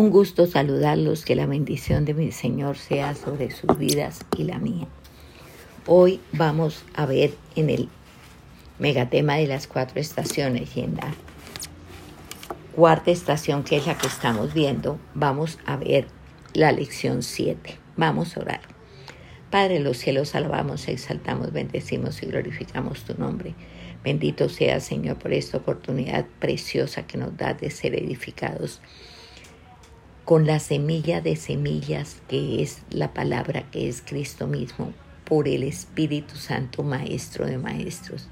Un gusto saludarlos, que la bendición de mi Señor sea sobre sus vidas y la mía. Hoy vamos a ver en el megatema de las cuatro estaciones y en la cuarta estación, que es la que estamos viendo, vamos a ver la lección 7. Vamos a orar. Padre de los cielos, alabamos, exaltamos, bendecimos y glorificamos tu nombre. Bendito sea, Señor, por esta oportunidad preciosa que nos da de ser edificados con la semilla de semillas que es la palabra que es Cristo mismo, por el Espíritu Santo, Maestro de Maestros.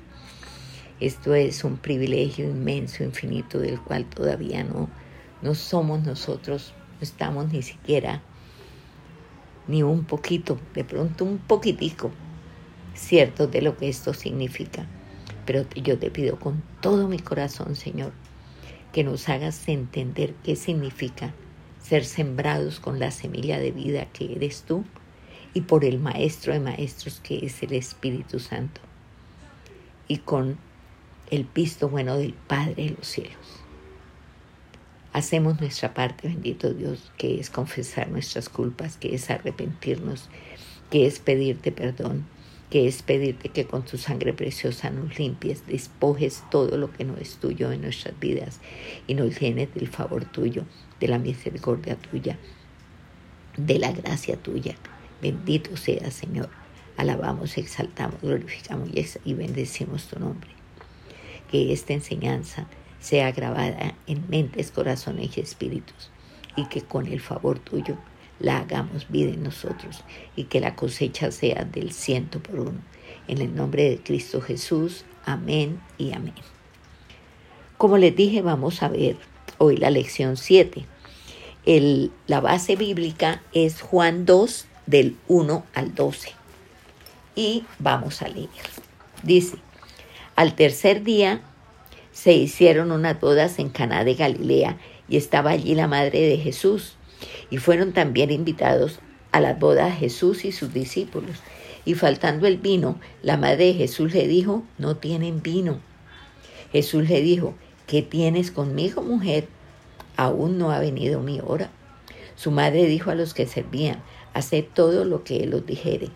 Esto es un privilegio inmenso, infinito, del cual todavía no, no somos nosotros, no estamos ni siquiera ni un poquito, de pronto un poquitico, cierto de lo que esto significa. Pero yo te pido con todo mi corazón, Señor, que nos hagas entender qué significa ser sembrados con la semilla de vida que eres tú y por el Maestro de Maestros que es el Espíritu Santo y con el pisto bueno del Padre de los cielos. Hacemos nuestra parte, bendito Dios, que es confesar nuestras culpas, que es arrepentirnos, que es pedirte perdón, que es pedirte que con tu sangre preciosa nos limpies, despojes todo lo que no es tuyo en nuestras vidas y nos llenes del favor tuyo, de la misericordia tuya, de la gracia tuya. Bendito sea, Señor. Alabamos, exaltamos, glorificamos y bendecimos tu nombre. Que esta enseñanza sea grabada en mentes, corazones y espíritus, y que con el favor tuyo la hagamos vida en nosotros, y que la cosecha sea del ciento por uno. En el nombre de Cristo Jesús, amén y amén. Como les dije, vamos a ver hoy la lección 7. la base bíblica es Juan 2 del 1 al 12. Y vamos a leer. Dice, al tercer día se hicieron unas bodas en Caná de Galilea y estaba allí la madre de Jesús. Y fueron también invitados a las bodas Jesús y sus discípulos. Y faltando el vino, la madre de Jesús le dijo, no tienen vino. Jesús le dijo, ¿qué tienes conmigo, mujer? Aún no ha venido mi hora. Su madre dijo a los que servían, haced todo lo que él os dijere.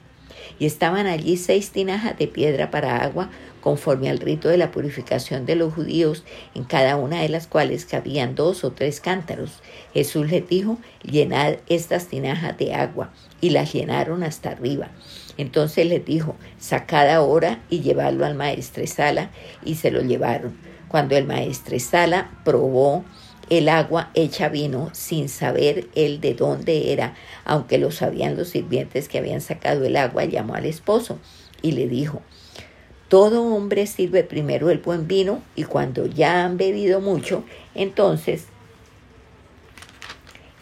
Y estaban allí seis tinajas de piedra para agua, conforme al rito de la purificación de los judíos, en cada una de las cuales cabían dos o tres cántaros. Jesús les dijo, llenad estas tinajas de agua, y las llenaron hasta arriba. Entonces les dijo, sacad ahora y llevadlo al maestresala, y se lo llevaron. Cuando el maestresala probó el agua hecha vino sin saber él de dónde era, aunque lo sabían los sirvientes que habían sacado el agua, llamó al esposo y le dijo, todo hombre sirve primero el buen vino y cuando ya han bebido mucho, entonces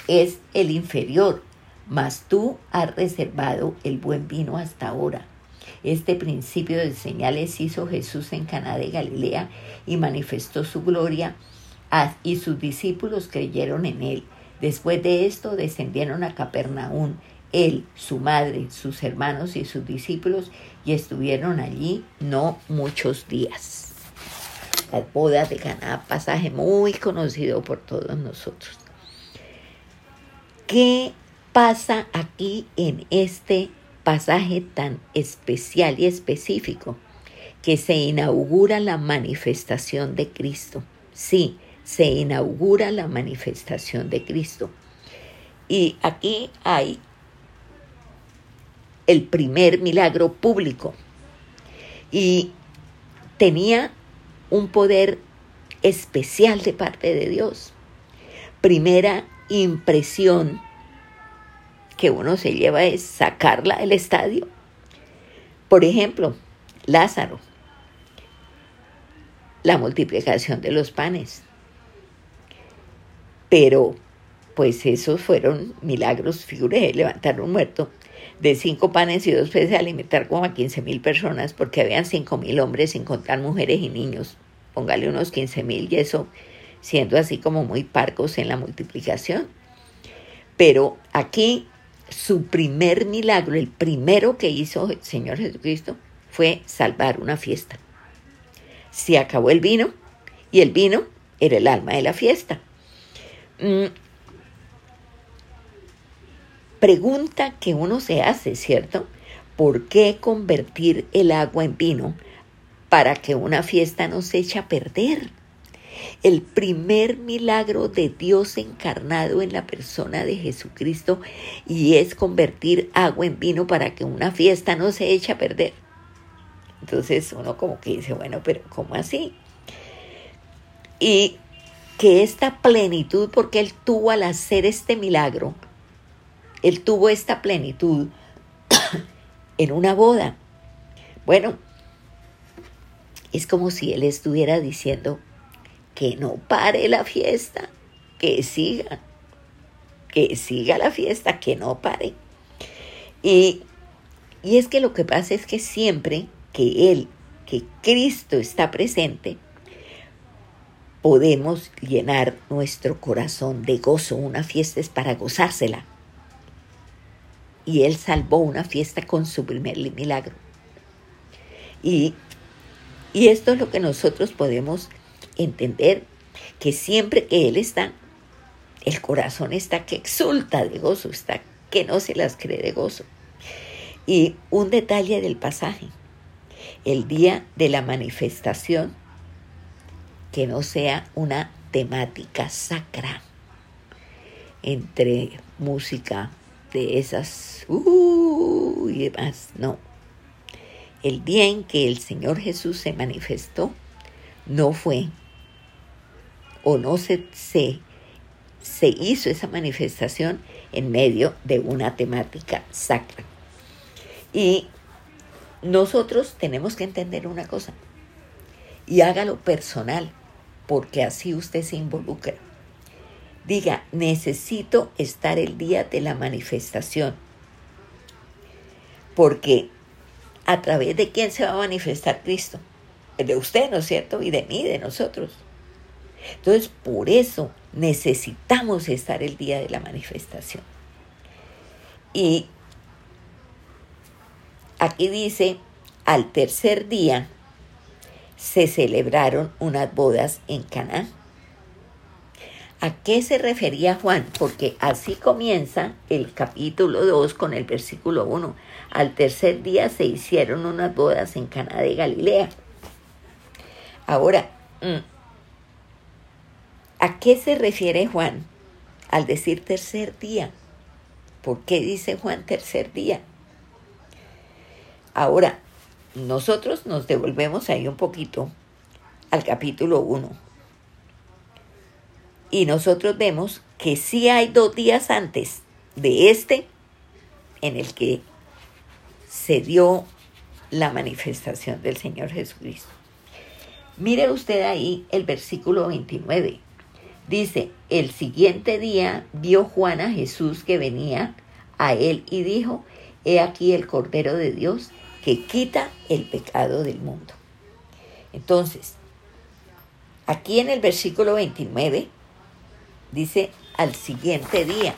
es el inferior, mas tú has reservado el buen vino hasta ahora. Este principio de señales hizo Jesús en Caná de Galilea y manifestó su gloria y sus discípulos creyeron en él. Después de esto descendieron a Capernaum, él, su madre, sus hermanos y sus discípulos, y estuvieron allí no muchos días. La boda de Caná, pasaje muy conocido por todos nosotros. ¿Qué pasa aquí en este pasaje tan especial y específico? Que se inaugura la manifestación de Cristo. Sí, se inaugura la manifestación de Cristo. Y aquí hay el primer milagro público. Y tenía un poder especial de parte de Dios. Primera impresión que uno se lleva es sacarla del estadio. Por ejemplo, Lázaro, la multiplicación de los panes. Pero pues esos fueron milagros, figure, levantar un muerto de cinco panes y dos peces alimentar como a 15 mil personas, porque habían cinco mil hombres sin contar mujeres y niños. Póngale unos 15 mil y eso siendo así como muy parcos en la multiplicación. Pero aquí su primer milagro, el primero que hizo el Señor Jesucristo, fue salvar una fiesta. Se acabó el vino y el vino era el alma de la fiesta. Mm, Pregunta que uno se hace, ¿cierto? ¿Por qué convertir el agua en vino para que una fiesta no se eche a perder? El primer milagro de Dios encarnado en la persona de Jesucristo y es convertir agua en vino para que una fiesta no se eche a perder. Entonces uno como que dice, bueno, pero ¿cómo así? Y que esta plenitud, porque Él tuvo al hacer este milagro, Él tuvo esta plenitud en una boda. Bueno, es como si Él estuviera diciendo que no pare la fiesta, que siga, que siga la fiesta, que no pare. Y, y es que lo que pasa es que siempre que Él, que Cristo está presente, podemos llenar nuestro corazón de gozo. Una fiesta es para gozársela. Y Él salvó una fiesta con su primer milagro. Y, y esto es lo que nosotros podemos entender, que siempre que Él está, el corazón está que exulta de gozo, está que no se las cree de gozo. Y un detalle del pasaje, el día de la manifestación que no sea una temática sacra entre música de esas uh, y demás. No. El día en que el Señor Jesús se manifestó no fue o no se, se, se hizo esa manifestación en medio de una temática sacra. Y nosotros tenemos que entender una cosa y hágalo personal porque así usted se involucra. Diga, necesito estar el día de la manifestación, porque a través de quién se va a manifestar Cristo, de usted, ¿no es cierto? Y de mí, de nosotros. Entonces, por eso necesitamos estar el día de la manifestación. Y aquí dice, al tercer día, se celebraron unas bodas en Canaán. ¿A qué se refería Juan? Porque así comienza el capítulo 2 con el versículo 1. Al tercer día se hicieron unas bodas en Cana de Galilea. Ahora, mm, ¿a qué se refiere Juan al decir tercer día? ¿Por qué dice Juan tercer día? Ahora, nosotros nos devolvemos ahí un poquito al capítulo 1. Y nosotros vemos que sí hay dos días antes de este en el que se dio la manifestación del Señor Jesucristo. Mire usted ahí el versículo 29. Dice, el siguiente día vio Juan a Jesús que venía a él y dijo, he aquí el Cordero de Dios que quita el pecado del mundo. Entonces, aquí en el versículo 29 dice al siguiente día,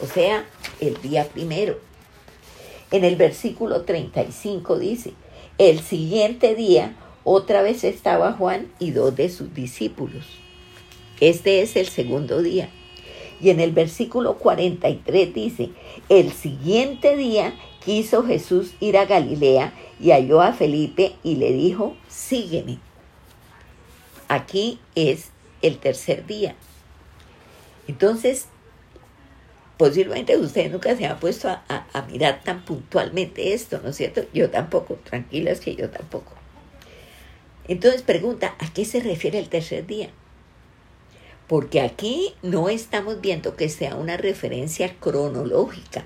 o sea, el día primero. En el versículo 35 dice, el siguiente día otra vez estaba Juan y dos de sus discípulos. Este es el segundo día. Y en el versículo 43 dice, el siguiente día quiso Jesús ir a Galilea y halló a Felipe y le dijo, sígueme. Aquí es el tercer día. Entonces, posiblemente usted nunca se ha puesto a, a, mirar tan puntualmente esto, ¿no es cierto? Yo tampoco, tranquilas que yo tampoco. Entonces pregunta, ¿a qué se refiere el tercer día? Porque aquí no estamos viendo que sea una referencia cronológica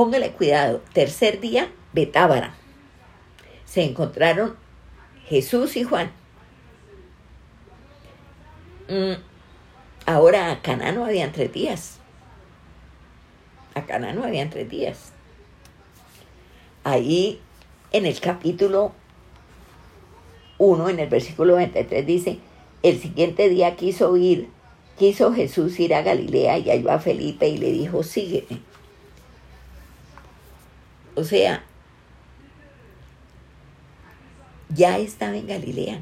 Póngale cuidado. Tercer día, Betábara. Se encontraron Jesús y Juan. Mm, ahora a Caná no habían tres días. A Caná no habían tres días. Ahí en el capítulo 1, en el versículo 23, dice, el siguiente día quiso ir, quiso Jesús ir a Galilea y halló a Felipe y le dijo, sígueme. O sea, ya estaba en Galilea.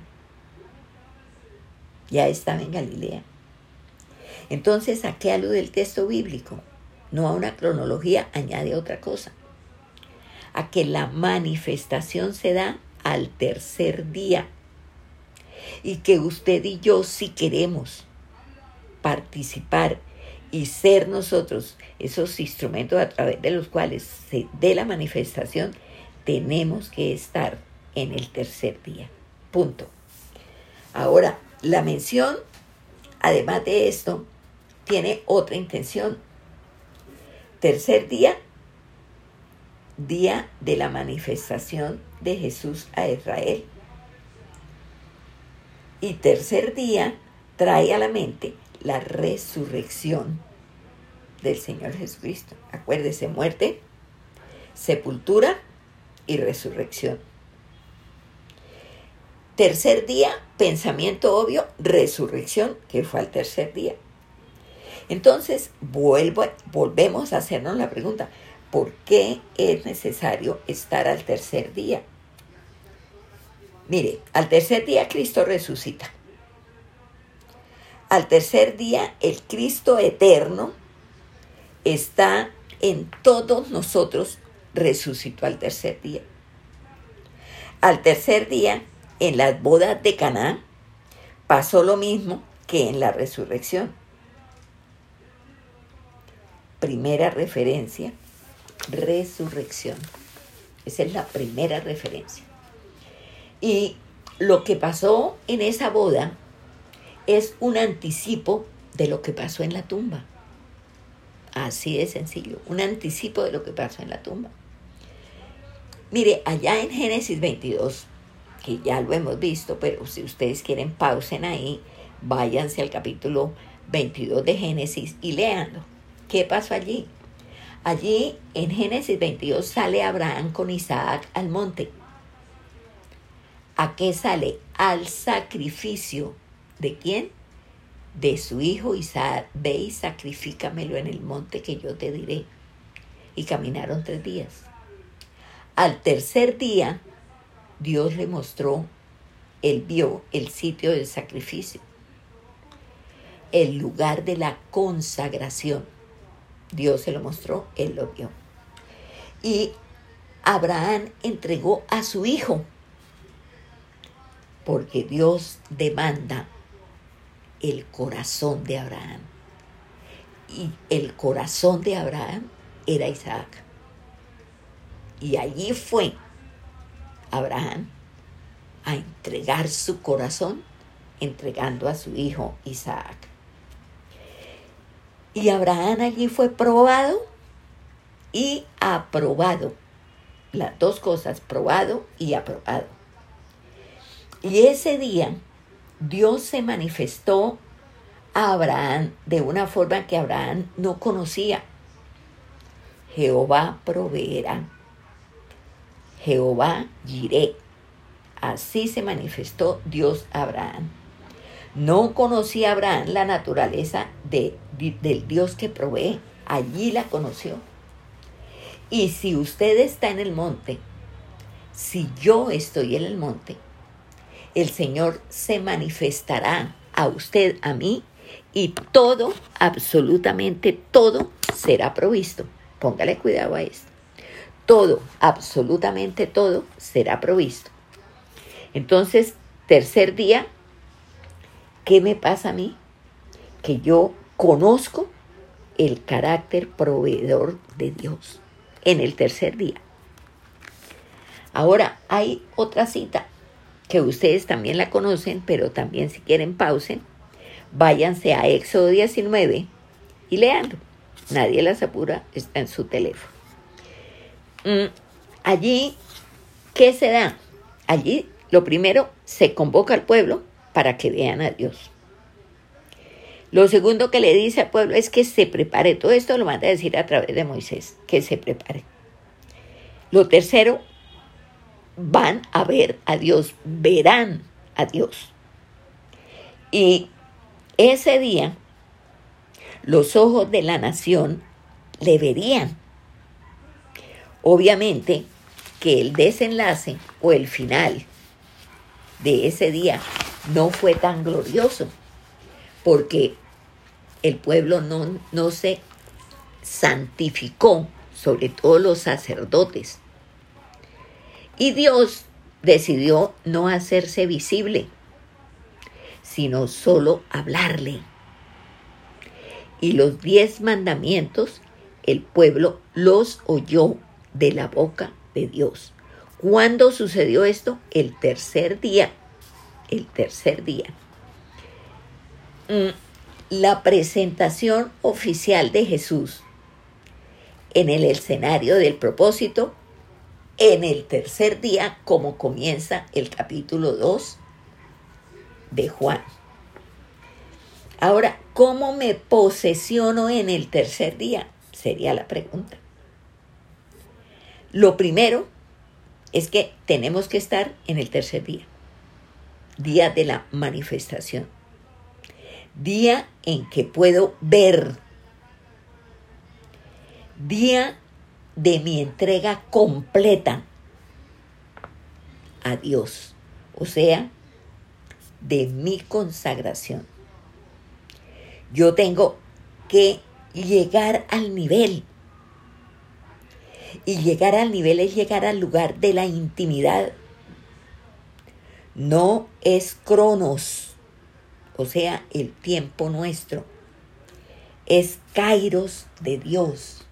Ya estaba en Galilea. Entonces, ¿a qué alude el texto bíblico? No a una cronología, añade otra cosa. A que la manifestación se da al tercer día. Y que usted y yo, si queremos participar y ser nosotros esos instrumentos a través de los cuales se dé la manifestación, tenemos que estar en el tercer día. Punto. Ahora, la mención, además de esto, tiene otra intención. Tercer día, día de la manifestación de Jesús a Israel. Y tercer día trae a la mente la resurrección del Señor Jesucristo. Acuérdese, muerte, sepultura y resurrección. Tercer día, pensamiento obvio, resurrección, que fue al tercer día. Entonces, vuelvo, volvemos a hacernos la pregunta, ¿por qué es necesario estar al tercer día? Mire, al tercer día Cristo resucita. Al tercer día el Cristo eterno está en todos nosotros, resucitó al tercer día. Al tercer día en las bodas de Caná pasó lo mismo que en la resurrección. Primera referencia, resurrección. Esa es la primera referencia. Y lo que pasó en esa boda es un anticipo de lo que pasó en la tumba. Así de sencillo, un anticipo de lo que pasó en la tumba. Mire, allá en Génesis 22, que ya lo hemos visto, pero si ustedes quieren pausen ahí, váyanse al capítulo 22 de Génesis y léanlo. ¿Qué pasó allí? Allí en Génesis 22 sale Abraham con Isaac al monte. ¿A qué sale? Al sacrificio. ¿De quién? De su hijo Isaac. Ve y sacrifícamelo en el monte que yo te diré. Y caminaron tres días. Al tercer día Dios le mostró, él vio el sitio del sacrificio, el lugar de la consagración. Dios se lo mostró, él lo vio. Y Abraham entregó a su hijo, porque Dios demanda el corazón de Abraham. Y el corazón de Abraham era Isaac. Y allí fue Abraham a entregar su corazón entregando a su hijo Isaac. Y Abraham allí fue probado y aprobado. Las dos cosas, probado y aprobado. Y ese día Dios se manifestó a Abraham de una forma que Abraham no conocía. Jehová proveerá Jehová Jiré. Así se manifestó Dios a Abraham. No conocía Abraham la naturaleza de, del Dios que provee. Allí la conoció. Y si usted está en el monte, si yo estoy en el monte, el Señor se manifestará a usted, a mí, y todo, absolutamente todo, será provisto. Póngale cuidado a esto todo, absolutamente todo, será provisto. Entonces, tercer día, ¿qué me pasa a mí? Que yo conozco el carácter proveedor de Dios en el tercer día. Ahora, hay otra cita que ustedes también la conocen, pero también si quieren pausen, váyanse a Éxodo 19 y leanlo. Nadie las apura, está en su teléfono. Mm, allí, ¿qué se da? Allí, lo primero, se convoca al pueblo para que vean a Dios. Lo segundo que le dice al pueblo es que se prepare. Todo esto lo manda a decir a través de Moisés, que se prepare. Lo tercero, van a ver a Dios, verán a Dios. Y ese día, los ojos de la nación le verían Obviamente que el desenlace o el final de ese día no fue tan glorioso, porque el pueblo no, no se santificó, sobre todo los sacerdotes. Y Dios decidió no hacerse visible, sino solo hablarle. Y los diez mandamientos el pueblo los oyó de la boca de Dios. ¿Cuándo sucedió esto? El tercer día. El tercer día. Mm, la presentación oficial de Jesús en el escenario del propósito en el tercer día, como comienza el capítulo 2 de Juan. Ahora, ¿cómo me posesiono en el tercer día? Sería la pregunta. Lo primero es que tenemos que estar en el tercer día, día de la manifestación, día en que puedo ver, día de mi entrega completa a Dios, o sea, de mi consagración. Yo tengo que llegar al nivel. Y llegar al nivel es llegar al lugar de la intimidad. No es cronos, o sea, el tiempo nuestro. Es kairos de Dios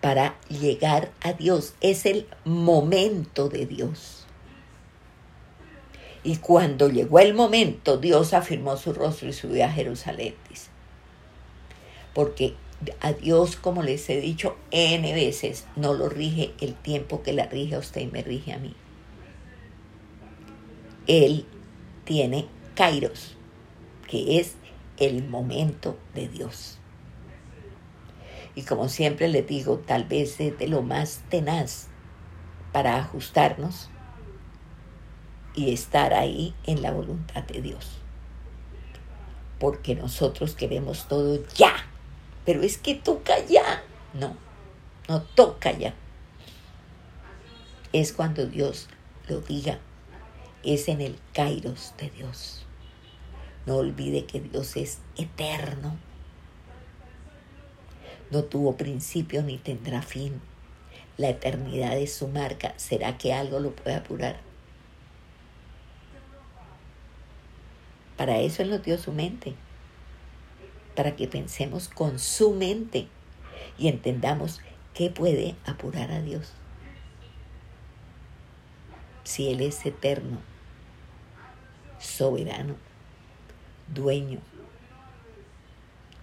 para llegar a Dios. Es el momento de Dios. Y cuando llegó el momento, Dios afirmó su rostro y subió a Jerusalén, Porque a Dios, como les he dicho N veces, no lo rige el tiempo que la rige a usted y me rige a mí. Él tiene Kairos, que es el momento de Dios. Y como siempre les digo, tal vez de lo más tenaz para ajustarnos y estar ahí en la voluntad de Dios. Porque nosotros queremos todo ya. Pero es que toca ya. No, no toca ya. Es cuando Dios lo diga. Es en el kairos de Dios. No olvide que Dios es eterno no tuvo principio ni tendrá fin. La eternidad es su marca. ¿Será que algo lo puede apurar? Para eso Él nos dio su mente. Para que pensemos con su mente y entendamos qué puede apurar a Dios. Si Él es eterno, soberano, dueño,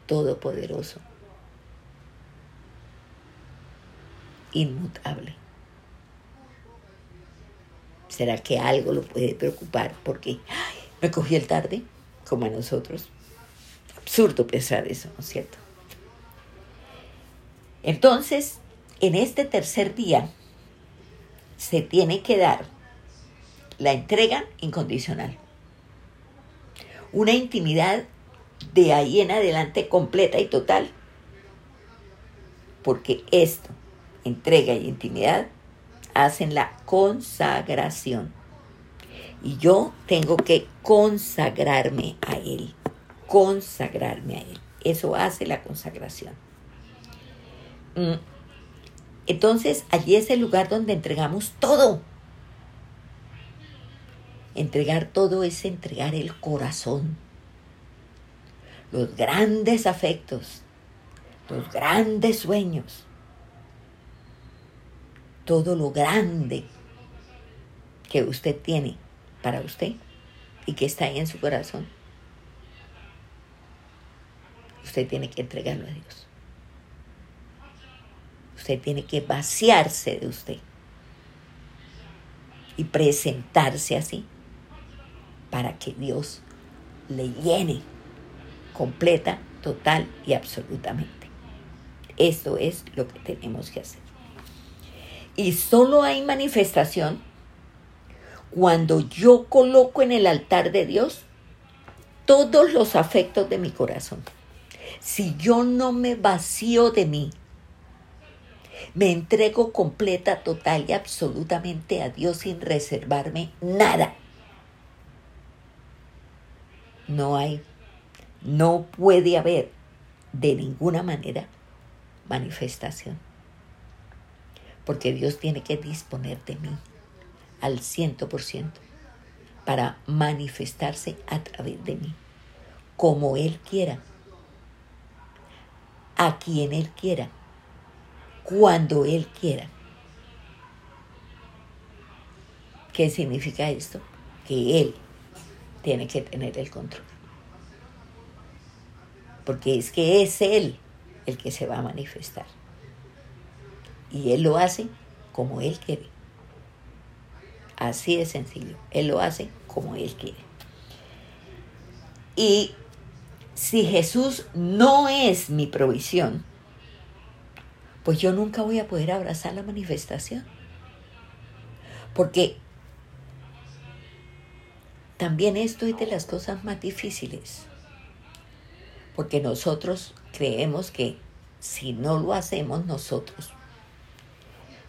todopoderoso. Inmutable. ¿Será que algo lo puede preocupar porque me cogí el tarde, como a nosotros? Absurdo pensar eso, ¿no es cierto? Entonces, en este tercer día se tiene que dar la entrega incondicional. Una intimidad de ahí en adelante completa y total. Porque esto entrega y intimidad hacen la consagración. Y yo tengo que consagrarme a Él, consagrarme a Él. Eso hace la consagración. Mm. Entonces, allí es el lugar donde entregamos todo. Entregar todo es entregar el corazón, los grandes afectos, los grandes sueños, todo lo grande que usted tiene para usted y que está ahí en su corazón. Usted tiene que entregarlo a Dios. Usted tiene que vaciarse de usted y presentarse así para que Dios le llene completa, total y absolutamente. Esto es lo que tenemos que hacer. Y solo hay manifestación cuando yo coloco en el altar de Dios todos los afectos de mi corazón. Si yo no me vacío de mí, me entrego completa, total y absolutamente a Dios sin reservarme nada. No hay no puede haber de ninguna manera manifestación. Porque Dios tiene que disponer de mí al ciento por ciento para manifestarse a través de mí, como Él quiera, a quien Él quiera, cuando Él quiera. ¿Qué significa esto? Que Él tiene que tener el control. Porque es que es Él el que se va a manifestar. Y Él lo hace como Él quiere. Así de sencillo. Él lo hace como Él quiere. Y si Jesús no es mi provisión, pues yo nunca voy a poder abrazar la manifestación. Porque también esto es de las cosas más difíciles. Porque nosotros creemos que si no lo hacemos nosotros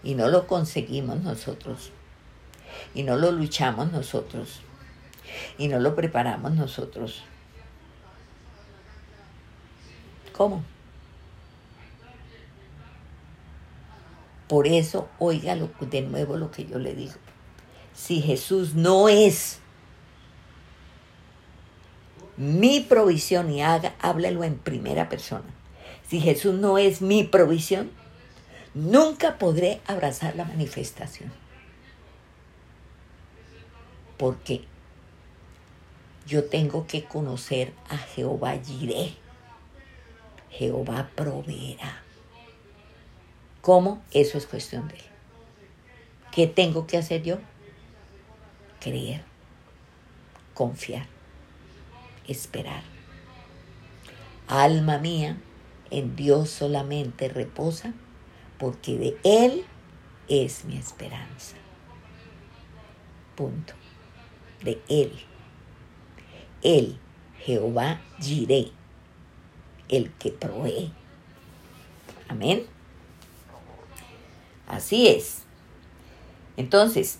y no lo conseguimos nosotros y no lo luchamos nosotros y no lo preparamos nosotros, ¿cómo? Por eso, oiga de nuevo lo que yo le digo. Si Jesús no es mi provisión y haga, háblalo en primera persona. Si Jesús no es mi provisión, nunca podré abrazar la manifestación. Porque yo tengo que conocer a Jehová Jireh. Jehová proveerá. ¿Cómo? Eso es cuestión de él. ¿Qué tengo que hacer yo? Creer, confiar esperar. Alma mía, en Dios solamente reposa, porque de Él es mi esperanza. Punto. De Él. Él, Jehová Jiré, el que provee. Amén. Así es. Entonces,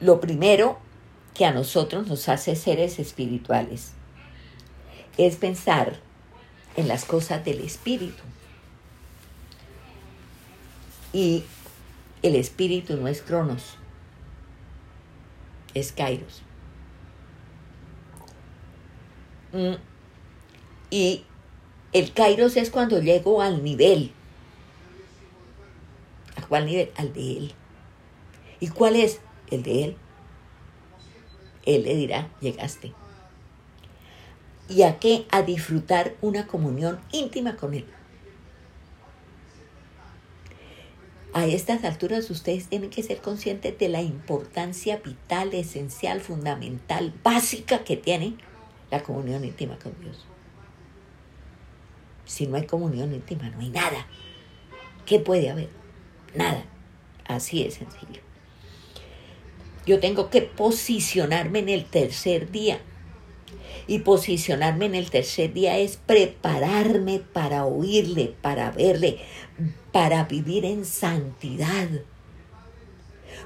lo primero que a nosotros nos hace seres espirituales es pensar en las cosas del espíritu. Y el espíritu no es Cronos, es Kairos. Mm. Y el Kairos es cuando llego al nivel. ¿A cuál nivel? Al de él. ¿Y cuál es? El de él. Él le dirá, llegaste y a qué? A disfrutar una comunión íntima con Él. A estas alturas ustedes tienen que ser conscientes de la importancia vital, esencial, fundamental, básica que tiene la comunión íntima con Dios. Si no hay comunión íntima, no hay nada. ¿Qué puede haber? Nada. Así es sencillo. Yo tengo que posicionarme en el tercer día y posicionarme en el tercer día es prepararme para oírle, para verle, para vivir en santidad.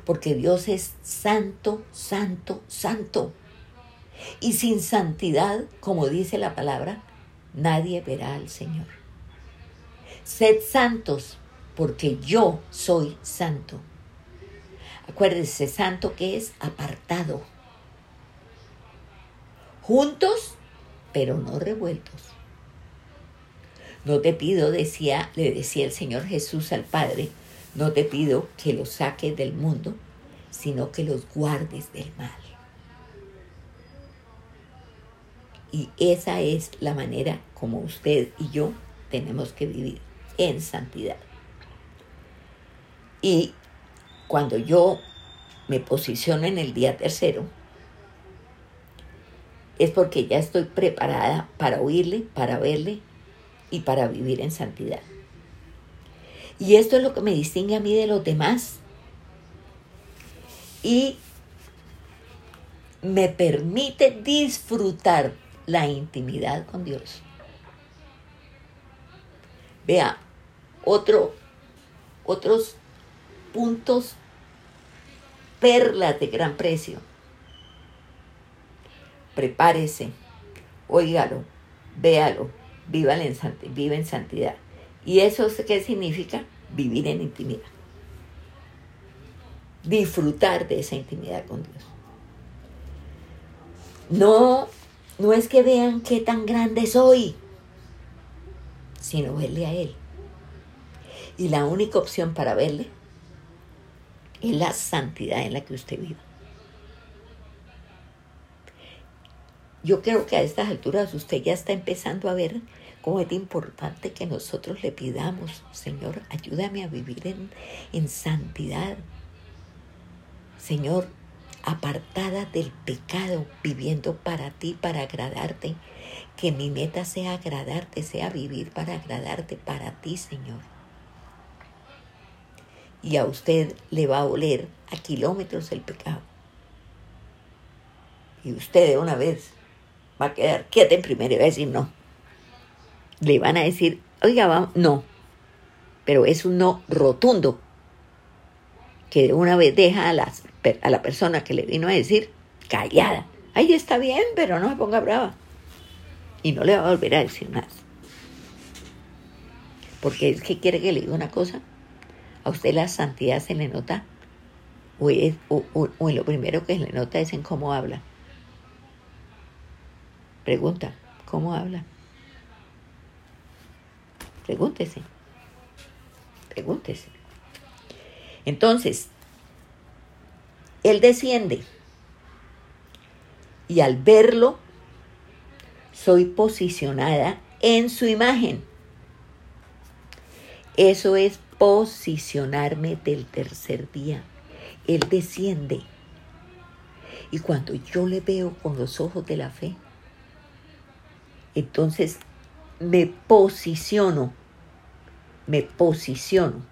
Porque Dios es santo, santo, santo. Y sin santidad, como dice la palabra, nadie verá al Señor. Sed santos, porque yo soy santo. Acuérdense, santo que es apartado juntos, pero no revueltos. No te pido, decía, le decía el Señor Jesús al Padre, no te pido que los saques del mundo, sino que los guardes del mal. Y esa es la manera como usted y yo tenemos que vivir en santidad. Y cuando yo me posiciono en el día tercero, es porque ya estoy preparada para oírle, para verle y para vivir en santidad. Y esto es lo que me distingue a mí de los demás. Y me permite disfrutar la intimidad con Dios. Vea, otro, otros puntos, perlas de gran precio prepárese, óigalo, véalo, viva en, en santidad. ¿Y eso qué significa? Vivir en intimidad. Disfrutar de esa intimidad con Dios. No, no es que vean qué tan grande soy, sino verle a Él. Y la única opción para verle es la santidad en la que usted viva. Yo creo que a estas alturas usted ya está empezando a ver cómo es importante que nosotros le pidamos, Señor, ayúdame a vivir en, en santidad. Señor, apartada del pecado, viviendo para ti, para agradarte. Que mi meta sea agradarte, sea vivir para agradarte, para ti, Señor. Y a usted le va a oler a kilómetros el pecado. Y usted de una vez va a quedar quieta en primera y va a decir no. Le van a decir, oiga, vamos, no. Pero es un no rotundo que de una vez deja a, las, a la persona que le vino a decir callada. Ahí está bien, pero no se ponga brava. Y no le va a volver a decir más. Porque es que quiere que le diga una cosa. A usted la santidad se le nota. O, es, o, o en lo primero que se le nota es en cómo habla. Pregunta, ¿cómo habla? Pregúntese. Pregúntese. Entonces, Él desciende y al verlo, soy posicionada en su imagen. Eso es posicionarme del tercer día. Él desciende. Y cuando yo le veo con los ojos de la fe, entonces me posiciono, me posiciono.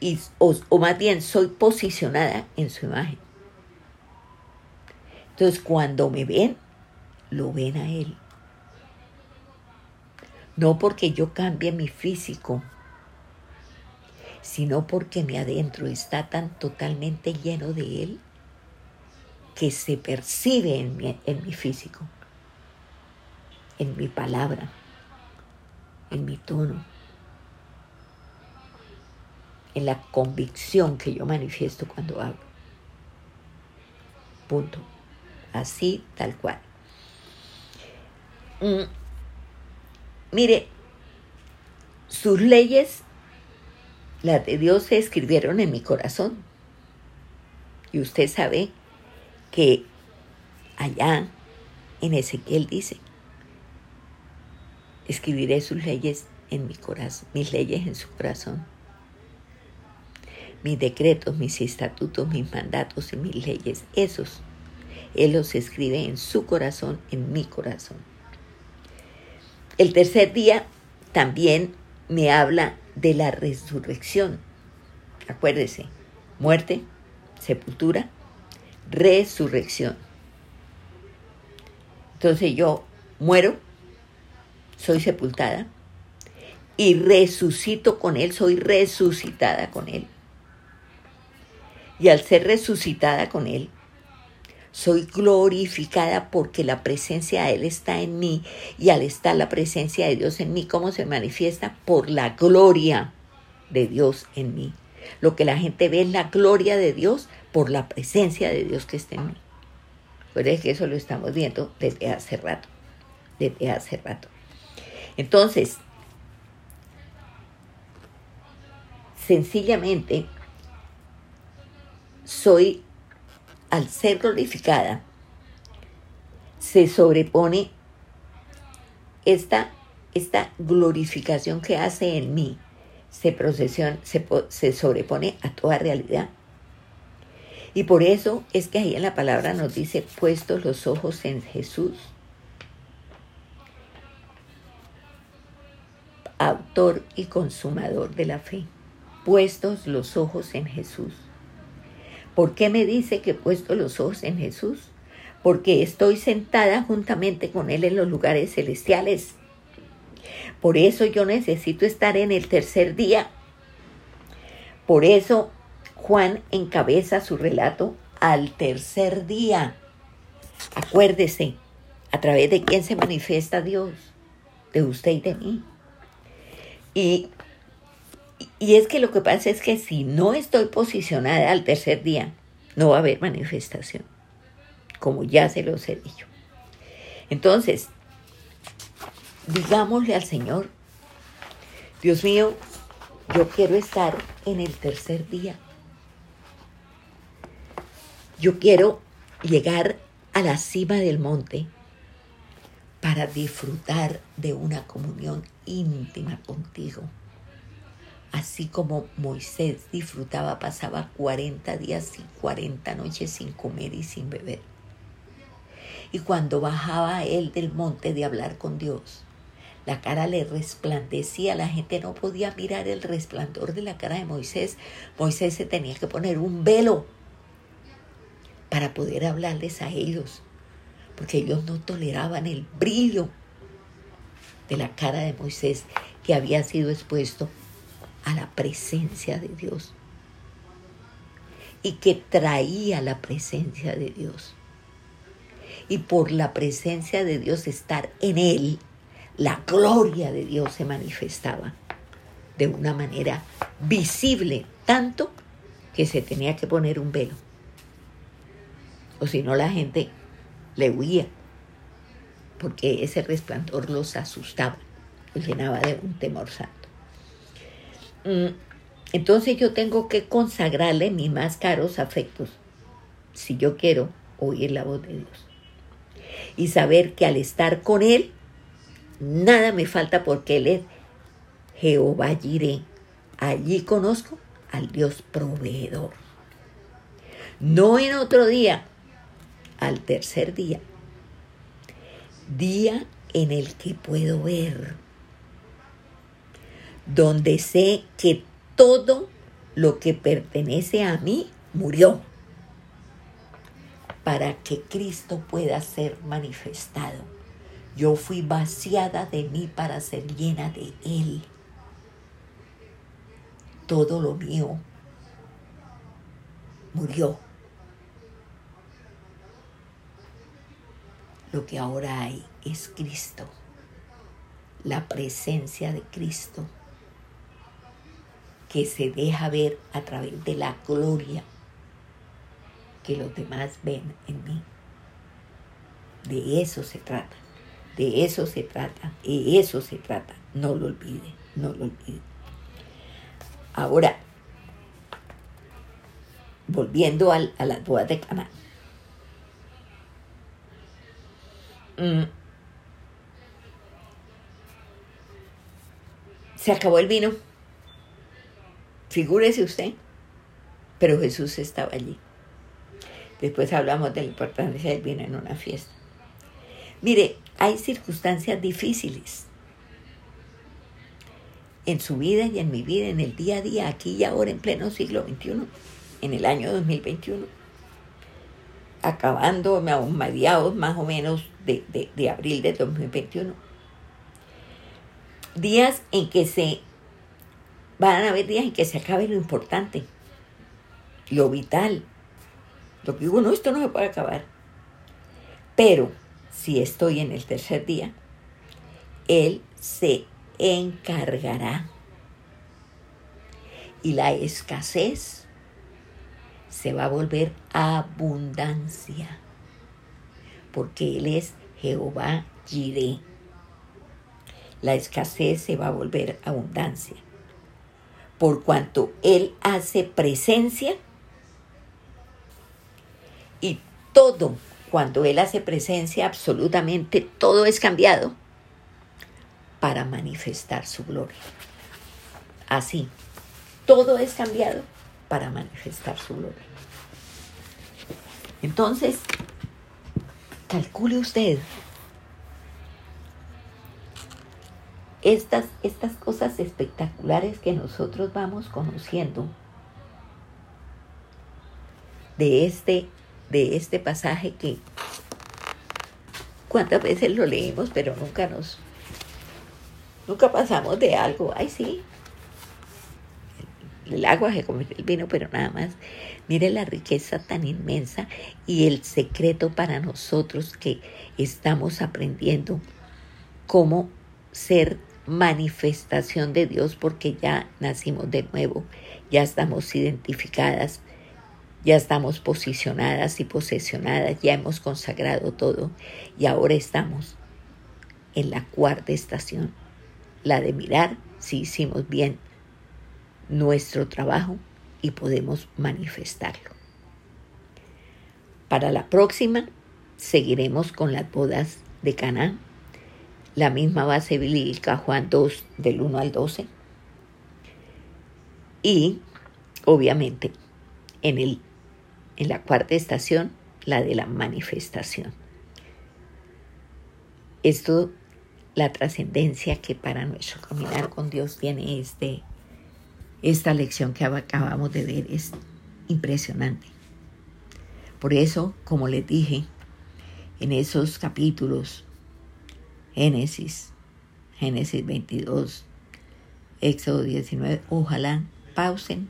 Y, o, más bien soy posicionada en su imagen. Entonces cuando me ven, lo ven a Él. No porque yo cambie mi físico, sino porque mi adentro está tan totalmente lleno de Él que se percibe en mi, en mi físico en mi palabra, en mi tono, en la convicción que yo manifiesto cuando hablo. Punto. Así, tal cual. Mm. Mire, sus leyes, las de Dios, se escribieron en mi corazón. Y usted sabe que allá en Ezequiel dice, Escribiré sus leyes en mi corazón, mis leyes en su corazón. Mis decretos, mis estatutos, mis mandatos y mis leyes, esos, Él los escribe en su corazón, en mi corazón. El tercer día también me habla de la resurrección. Acuérdese, muerte, sepultura, resurrección. Entonces yo muero, soy sepultada y resucito con Él, soy resucitada con Él. Y al ser resucitada con Él, soy glorificada porque la presencia de Él está en mí y al estar la presencia de Dios en mí, ¿cómo se manifiesta? Por la gloria de Dios en mí. Lo que la gente ve es la gloria de Dios por la presencia de Dios que está en mí. Pues que eso lo estamos viendo desde hace rato, desde hace rato. Entonces, sencillamente, soy, al ser glorificada, se sobrepone esta, esta glorificación que hace en mí, se, procesión, se, se sobrepone a toda realidad. Y por eso es que ahí en la palabra nos dice, puestos los ojos en Jesús, autor y consumador de la fe, puestos los ojos en Jesús. ¿Por qué me dice que he puesto los ojos en Jesús? Porque estoy sentada juntamente con Él en los lugares celestiales. Por eso yo necesito estar en el tercer día. Por eso Juan encabeza su relato al tercer día. Acuérdese, ¿A través de quién se manifiesta Dios? De usted y de mí. Y, y es que lo que pasa es que si no estoy posicionada al tercer día, no va a haber manifestación, como ya se los he dicho. Entonces, digámosle al Señor, Dios mío, yo quiero estar en el tercer día. Yo quiero llegar a la cima del monte para disfrutar de una comunión íntima contigo. Así como Moisés disfrutaba, pasaba 40 días y 40 noches sin comer y sin beber. Y cuando bajaba él del monte de hablar con Dios, la cara le resplandecía, la gente no podía mirar el resplandor de la cara de Moisés. Moisés se tenía que poner un velo para poder hablarles a ellos, porque ellos no toleraban el brillo de la cara de Moisés que había sido expuesto a la presencia de Dios y que traía la presencia de Dios. Y por la presencia de Dios estar en él, la gloria de Dios se manifestaba de una manera visible, tanto que se tenía que poner un velo. O si no, la gente le huía, porque ese resplandor los asustaba, los llenaba de un temor santo. Mm, entonces yo tengo que consagrarle mis más caros afectos, si yo quiero oír la voz de Dios. Y saber que al estar con Él, Nada me falta porque Él es Jehová Jiré. Allí conozco al Dios proveedor. No en otro día, al tercer día. Día en el que puedo ver, donde sé que todo lo que pertenece a mí murió, para que Cristo pueda ser manifestado yo fui vaciada de mí para ser llena de Él. Todo lo mío murió. Lo que ahora hay es Cristo, la presencia de Cristo, que se deja ver a través de la gloria que los demás ven en mí. De eso se trata. De eso se trata, de eso se trata. No lo olvide, no lo olvide. Ahora, volviendo a las bodas de Cana. Mm. Se acabó el vino. Figúrese usted. Pero Jesús estaba allí. Después hablamos de la importancia del vino en una fiesta. Mire, hay circunstancias difíciles en su vida y en mi vida, en el día a día, aquí y ahora, en pleno siglo XXI, en el año 2021, acabando a mediados más o menos de, de abril de 2021. Días en que se van a haber días en que se acabe lo importante, lo vital, lo que digo, no, esto no se puede acabar. Pero si estoy en el tercer día, Él se encargará. Y la escasez se va a volver abundancia, porque Él es Jehová Jireh. La escasez se va a volver abundancia, por cuanto Él hace presencia y todo cuando Él hace presencia, absolutamente todo es cambiado para manifestar su gloria. Así, todo es cambiado para manifestar su gloria. Entonces, calcule usted estas, estas cosas espectaculares que nosotros vamos conociendo de este de este pasaje que cuántas veces lo leímos, pero nunca nos, nunca pasamos de algo. Ay, sí, el agua se convierte en vino, pero nada más. Mire la riqueza tan inmensa y el secreto para nosotros que estamos aprendiendo cómo ser manifestación de Dios porque ya nacimos de nuevo, ya estamos identificadas, ya estamos posicionadas y posesionadas, ya hemos consagrado todo y ahora estamos en la cuarta estación, la de mirar si hicimos bien nuestro trabajo y podemos manifestarlo. Para la próxima seguiremos con las bodas de Canaán, la misma base bíblica Juan 2 del 1 al 12 y obviamente en, el, en la cuarta estación la de la manifestación. Esto, la trascendencia que para nuestro caminar con Dios tiene este esta lección que acabamos de ver es impresionante. Por eso, como les dije, en esos capítulos, Génesis, Génesis 22, Éxodo 19, ojalá pausen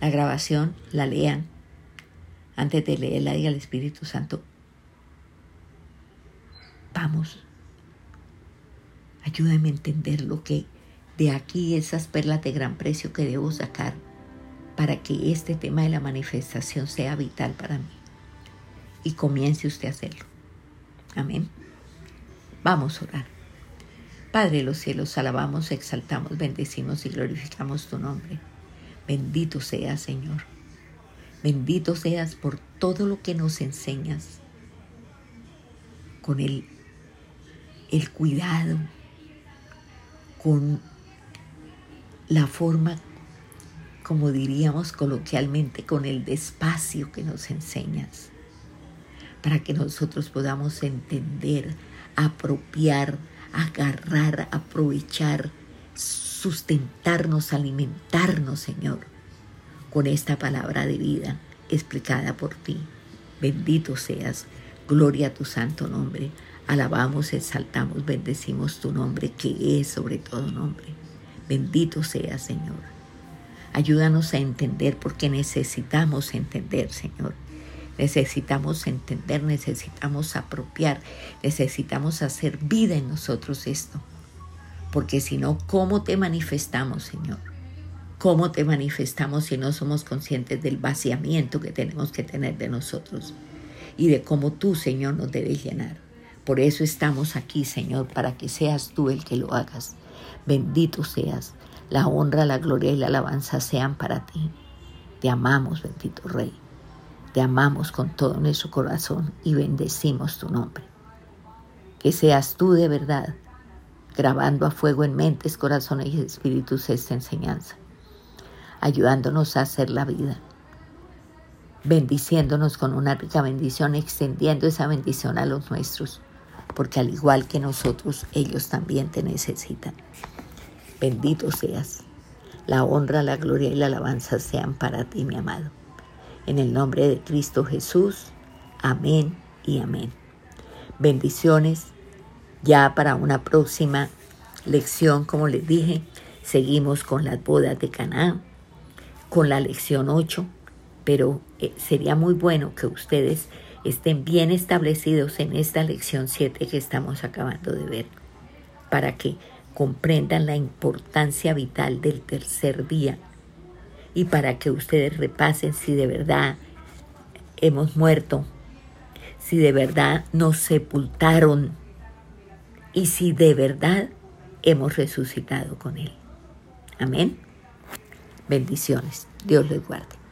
la grabación, la lean, antes de leerla y al Espíritu Santo, vamos, ayúdame a entender lo que de aquí esas perlas de gran precio que debo sacar para que este tema de la manifestación sea vital para mí. Y comience usted a hacerlo. Amén. Vamos a orar. Padre de los cielos, alabamos, exaltamos, bendecimos y glorificamos tu nombre. Bendito seas, Señor. Bendito seas por todo lo que nos enseñas. Con el, el cuidado, con la forma, como diríamos coloquialmente, con el despacio que nos enseñas, para que nosotros podamos entender, apropiar, agarrar, aprovechar, sustentarnos, alimentarnos, Señor, con esta palabra de vida explicada por ti. Bendito seas, gloria a tu santo nombre. Alabamos, exaltamos, bendecimos tu nombre, que es sobre todo nombre. Bendito sea, Señor. Ayúdanos a entender porque necesitamos entender, Señor. Necesitamos entender, necesitamos apropiar, necesitamos hacer vida en nosotros esto. Porque si no, ¿cómo te manifestamos, Señor? ¿Cómo te manifestamos si no somos conscientes del vaciamiento que tenemos que tener de nosotros? Y de cómo tú, Señor, nos debes llenar. Por eso estamos aquí, Señor, para que seas tú el que lo hagas. Bendito seas. La honra, la gloria y la alabanza sean para ti. Te amamos, bendito Rey. Te amamos con todo nuestro corazón y bendecimos tu nombre. Que seas tú de verdad, grabando a fuego en mentes, corazones y espíritus esta enseñanza, ayudándonos a hacer la vida, bendiciéndonos con una rica bendición, extendiendo esa bendición a los nuestros, porque al igual que nosotros, ellos también te necesitan. Bendito seas. La honra, la gloria y la alabanza sean para ti, mi amado. En el nombre de Cristo Jesús. Amén y amén. Bendiciones. Ya para una próxima lección, como les dije, seguimos con las bodas de Canaán, con la lección 8, pero eh, sería muy bueno que ustedes estén bien establecidos en esta lección 7 que estamos acabando de ver, para que comprendan la importancia vital del tercer día y para que ustedes repasen si de verdad hemos muerto, si de verdad nos sepultaron y si de verdad hemos resucitado con Él. Amén. Bendiciones. Dios les guarde.